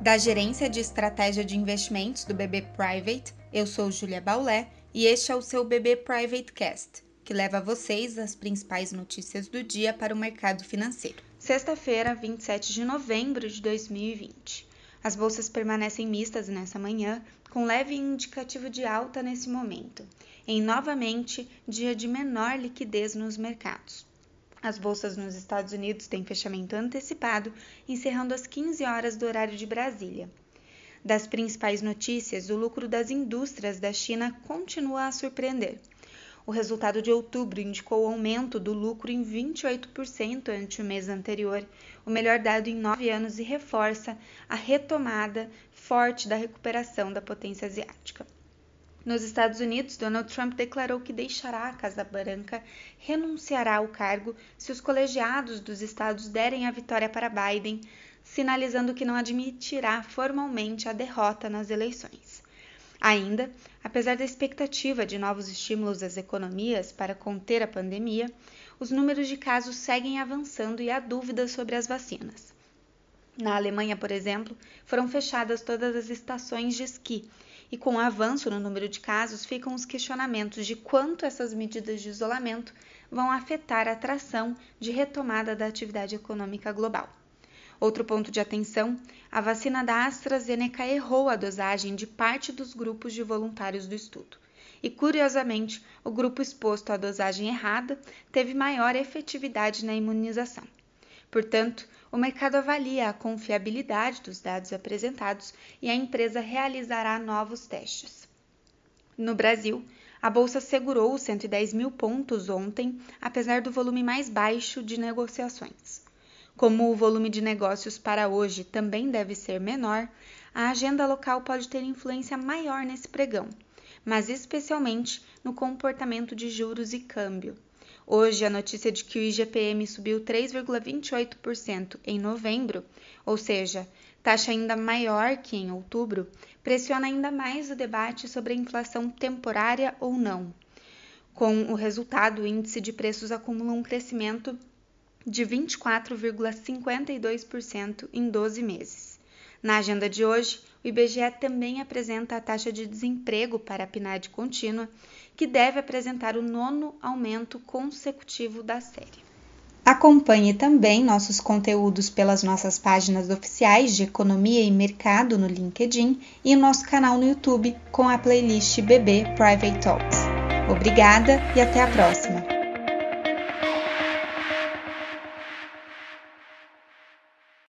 Da Gerência de Estratégia de Investimentos do BB Private, eu sou Julia Baulé e este é o seu BB Private Cast, que leva a vocês as principais notícias do dia para o mercado financeiro. Sexta-feira, 27 de novembro de 2020. As bolsas permanecem mistas nessa manhã, com leve indicativo de alta nesse momento, em novamente dia de menor liquidez nos mercados. As bolsas nos Estados Unidos têm fechamento antecipado, encerrando às 15 horas do horário de Brasília. Das principais notícias, o lucro das indústrias da China continua a surpreender. O resultado de outubro indicou o aumento do lucro em 28% ante o mês anterior, o melhor dado em nove anos, e reforça a retomada forte da recuperação da potência asiática. Nos Estados Unidos, Donald Trump declarou que deixará a Casa Branca, renunciará ao cargo se os colegiados dos estados derem a vitória para Biden, sinalizando que não admitirá formalmente a derrota nas eleições. Ainda, apesar da expectativa de novos estímulos às economias para conter a pandemia, os números de casos seguem avançando e há dúvidas sobre as vacinas. Na Alemanha, por exemplo, foram fechadas todas as estações de esqui e com o avanço no número de casos ficam os questionamentos de quanto essas medidas de isolamento vão afetar a atração de retomada da atividade econômica global. Outro ponto de atenção: a vacina da AstraZeneca errou a dosagem de parte dos grupos de voluntários do estudo. E curiosamente, o grupo exposto à dosagem errada teve maior efetividade na imunização. Portanto, o mercado avalia a confiabilidade dos dados apresentados e a empresa realizará novos testes. No Brasil, a bolsa segurou os 110 mil pontos ontem, apesar do volume mais baixo de negociações. Como o volume de negócios para hoje também deve ser menor, a agenda local pode ter influência maior nesse pregão, mas especialmente no comportamento de juros e câmbio. Hoje, a notícia de que o IGPM subiu 3,28% em novembro, ou seja, taxa ainda maior que em outubro, pressiona ainda mais o debate sobre a inflação temporária ou não. Com o resultado, o índice de preços acumula um crescimento de 24,52% em 12 meses. Na agenda de hoje, o IBGE também apresenta a taxa de desemprego para a PNAD contínua, que deve apresentar o nono aumento consecutivo da série. Acompanhe também nossos conteúdos pelas nossas páginas oficiais de Economia e Mercado no LinkedIn e nosso canal no YouTube com a playlist BB Private Talks. Obrigada e até a próxima!